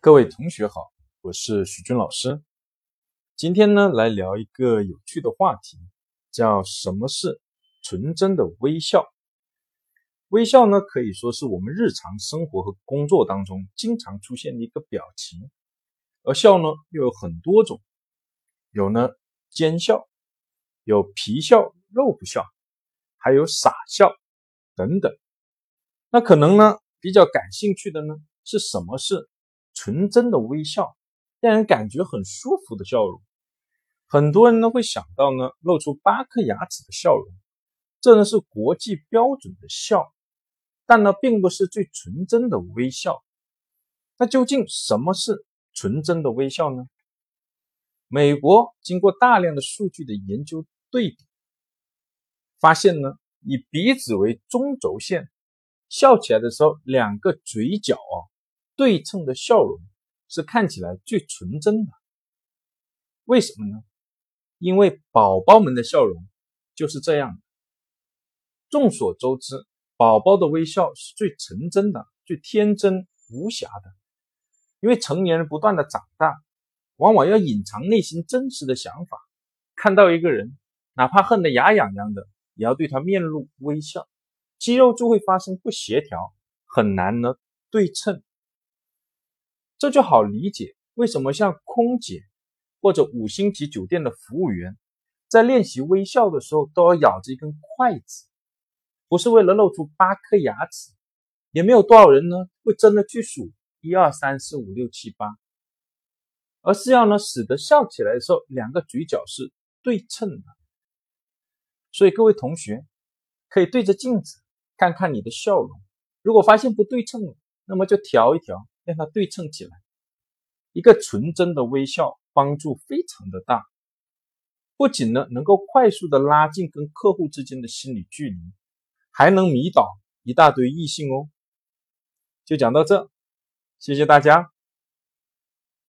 各位同学好，我是许军老师。今天呢，来聊一个有趣的话题，叫什么是纯真的微笑？微笑呢，可以说是我们日常生活和工作当中经常出现的一个表情。而笑呢，又有很多种，有呢奸笑，有皮笑肉不笑，还有傻笑等等。那可能呢，比较感兴趣的呢，是什么是？纯真的微笑，让人感觉很舒服的笑容。很多人呢会想到呢，露出八颗牙齿的笑容，这呢是国际标准的笑，但呢并不是最纯真的微笑。那究竟什么是纯真的微笑呢？美国经过大量的数据的研究对比，发现呢，以鼻子为中轴线，笑起来的时候，两个嘴角啊。对称的笑容是看起来最纯真的，为什么呢？因为宝宝们的笑容就是这样的。众所周知，宝宝的微笑是最纯真的、最天真无瑕的。因为成年人不断的长大，往往要隐藏内心真实的想法。看到一个人，哪怕恨得牙痒痒的，也要对他面露微笑，肌肉就会发生不协调，很难呢对称。这就好理解，为什么像空姐或者五星级酒店的服务员，在练习微笑的时候都要咬着一根筷子，不是为了露出八颗牙齿，也没有多少人呢会真的去数一二三四五六七八，而是要呢使得笑起来的时候两个嘴角是对称的。所以各位同学可以对着镜子看看你的笑容，如果发现不对称了，那么就调一调。让它对称起来，一个纯真的微笑帮助非常的大，不仅呢能够快速的拉近跟客户之间的心理距离，还能迷倒一大堆异性哦。就讲到这，谢谢大家。